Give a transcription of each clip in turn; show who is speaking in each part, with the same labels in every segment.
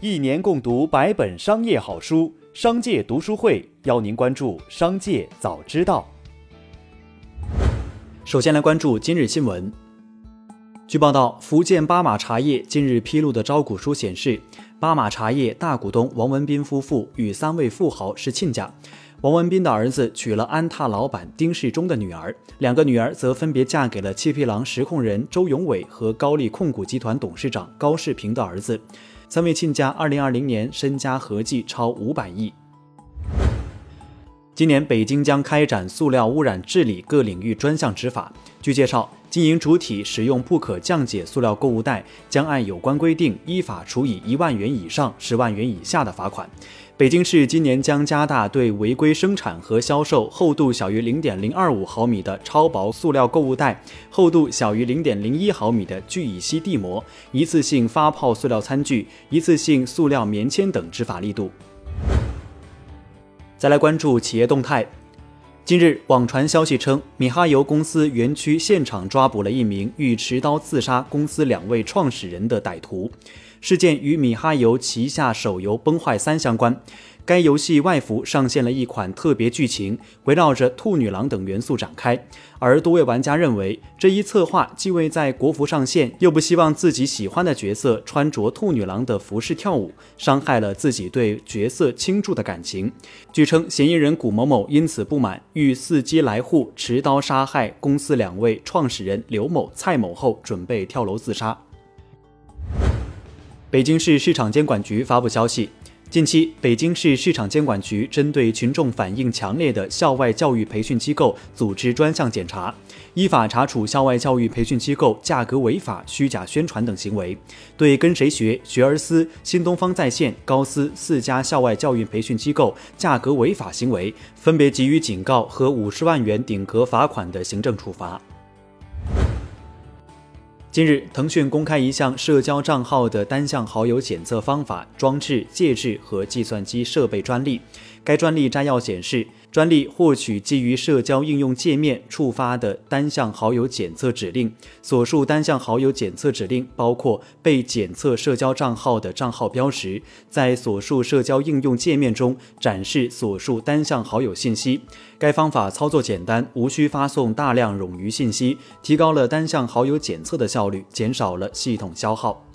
Speaker 1: 一年共读百本商业好书，商界读书会邀您关注商界早知道。首先来关注今日新闻。据报道，福建巴马茶叶近日披露的招股书显示，巴马茶叶大股东王文斌夫妇与三位富豪是亲家。王文斌的儿子娶了安踏老板丁世忠的女儿，两个女儿则分别嫁给了七匹狼实控人周永伟和高力控股集团董事长高世平的儿子。三位亲家二零二零年身家合计超五百亿。今年北京将开展塑料污染治理各领域专项执法。据介绍。经营主体使用不可降解塑料购物袋，将按有关规定依法处以一万元以上十万元以下的罚款。北京市今年将加大对违规生产和销售厚度小于零点零二五毫米的超薄塑料购物袋、厚度小于零点零一毫米的聚乙烯地膜、一次性发泡塑料餐具、一次性塑料棉签等执法力度。再来关注企业动态。近日，网传消息称，米哈游公司园区现场抓捕了一名欲持刀刺杀公司两位创始人的歹徒。事件与米哈游旗下手游《崩坏三》相关。该游戏外服上线了一款特别剧情，围绕着兔女郎等元素展开。而多位玩家认为，这一策划既未在国服上线，又不希望自己喜欢的角色穿着兔女郎的服饰跳舞，伤害了自己对角色倾注的感情。据称，嫌疑人古某某因此不满，欲伺机来沪，持刀杀害公司两位创始人刘某、蔡某后，准备跳楼自杀。北京市市场监管局发布消息。近期，北京市市场监管局针对群众反映强烈的校外教育培训机构组织专项检查，依法查处校外教育培训机构价格违法、虚假宣传等行为，对跟谁学、学而思、新东方在线、高思四家校外教育培训机构价格违法行为，分别给予警告和五十万元顶格罚款的行政处罚。近日，腾讯公开一项社交账号的单向好友检测方法、装置、介质和计算机设备专利。该专利摘要显示。专利获取基于社交应用界面触发的单向好友检测指令。所述单向好友检测指令包括被检测社交账号的账号标识，在所述社交应用界面中展示所述单向好友信息。该方法操作简单，无需发送大量冗余信息，提高了单向好友检测的效率，减少了系统消耗。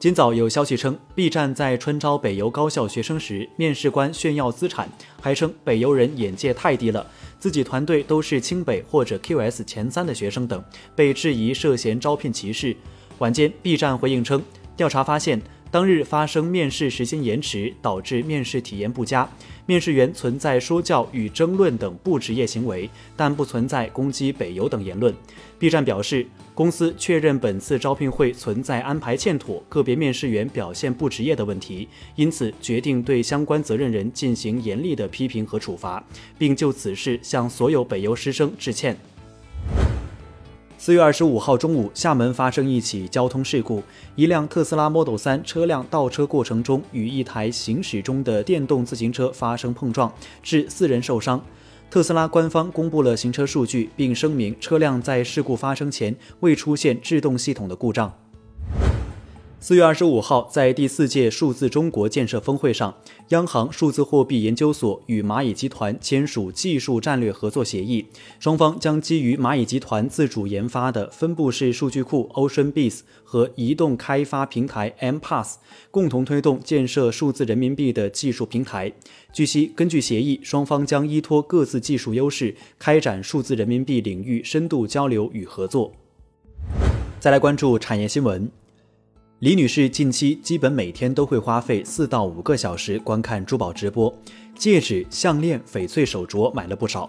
Speaker 1: 今早有消息称，B 站在春招北邮高校学生时，面试官炫耀资产，还称北邮人眼界太低了，自己团队都是清北或者 QS 前三的学生等，被质疑涉嫌招聘歧视。晚间，B 站回应称，调查发现。当日发生面试时间延迟，导致面试体验不佳，面试员存在说教与争论等不职业行为，但不存在攻击北邮等言论。B 站表示，公司确认本次招聘会存在安排欠妥、个别面试员表现不职业的问题，因此决定对相关责任人进行严厉的批评和处罚，并就此事向所有北邮师生致歉。四月二十五号中午，厦门发生一起交通事故，一辆特斯拉 Model 3车辆倒车过程中与一台行驶中的电动自行车发生碰撞，致四人受伤。特斯拉官方公布了行车数据，并声明车辆在事故发生前未出现制动系统的故障。四月二十五号，在第四届数字中国建设峰会上，央行数字货币研究所与蚂蚁集团签署技术战略合作协议，双方将基于蚂蚁集团自主研发的分布式数据库 OceanBees 和移动开发平台 MPass，共同推动建设数字人民币的技术平台。据悉，根据协议，双方将依托各自技术优势，开展数字人民币领域深度交流与合作。再来关注产业新闻。李女士近期基本每天都会花费四到五个小时观看珠宝直播，戒指、项链、翡翠手镯买了不少。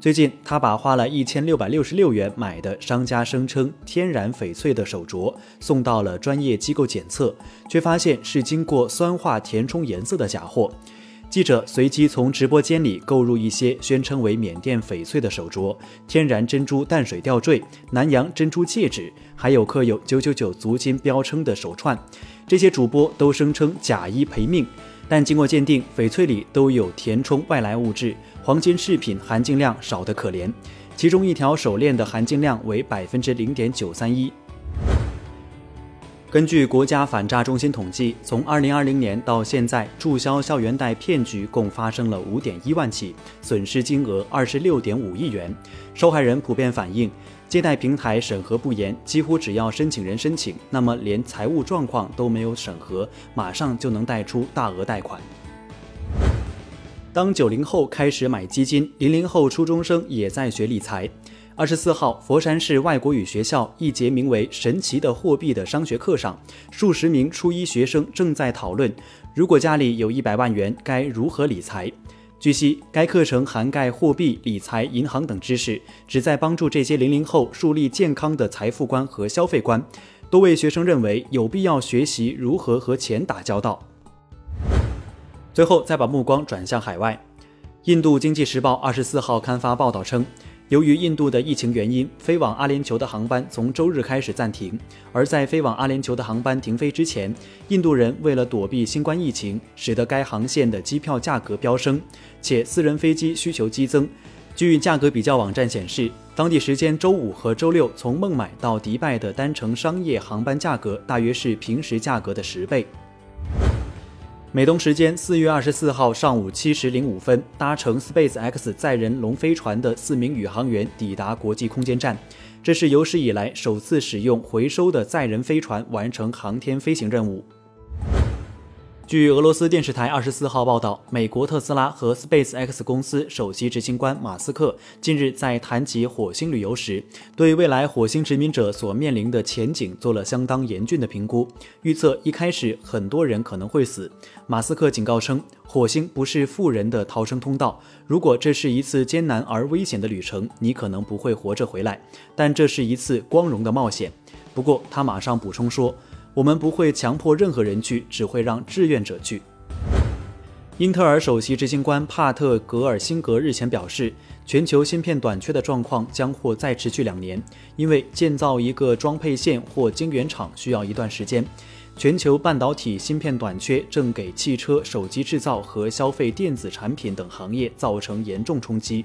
Speaker 1: 最近，她把花了一千六百六十六元买的商家声称天然翡翠的手镯送到了专业机构检测，却发现是经过酸化填充颜色的假货。记者随即从直播间里购入一些宣称为缅甸翡翠的手镯、天然珍珠淡水吊坠、南洋珍珠戒指，还有刻有“九九九”足金标称的手串。这些主播都声称假医赔命，但经过鉴定，翡翠里都有填充外来物质，黄金饰品含金量少得可怜。其中一条手链的含金量为百分之零点九三一。根据国家反诈中心统计，从2020年到现在，注销校园贷骗局共发生了5.1万起，损失金额26.5亿元。受害人普遍反映，借贷平台审核不严，几乎只要申请人申请，那么连财务状况都没有审核，马上就能贷出大额贷款。当九零后开始买基金，零零后初中生也在学理财。二十四号，佛山市外国语学校一节名为《神奇的货币》的商学课上，数十名初一学生正在讨论，如果家里有一百万元，该如何理财。据悉，该课程涵盖货币、理财、银行等知识，旨在帮助这些零零后树立健康的财富观和消费观。多位学生认为有必要学习如何和钱打交道。最后，再把目光转向海外，印度经济时报二十四号刊发报道称。由于印度的疫情原因，飞往阿联酋的航班从周日开始暂停。而在飞往阿联酋的航班停飞之前，印度人为了躲避新冠疫情，使得该航线的机票价格飙升，且私人飞机需求激增。据价格比较网站显示，当地时间周五和周六从孟买到迪拜的单程商业航班价格大约是平时价格的十倍。美东时间四月二十四号上午七时零五分，搭乘 Space X 载人龙飞船的四名宇航员抵达国际空间站。这是有史以来首次使用回收的载人飞船完成航天飞行任务。据俄罗斯电视台二十四号报道，美国特斯拉和 Space X 公司首席执行官马斯克近日在谈及火星旅游时，对未来火星殖民者所面临的前景做了相当严峻的评估，预测一开始很多人可能会死。马斯克警告称，火星不是富人的逃生通道，如果这是一次艰难而危险的旅程，你可能不会活着回来，但这是一次光荣的冒险。不过，他马上补充说。我们不会强迫任何人去，只会让志愿者去。英特尔首席执行官帕特·格尔辛格日前表示，全球芯片短缺的状况将或再持续两年，因为建造一个装配线或晶圆厂需要一段时间。全球半导体芯片短缺正给汽车、手机制造和消费电子产品等行业造成严重冲击。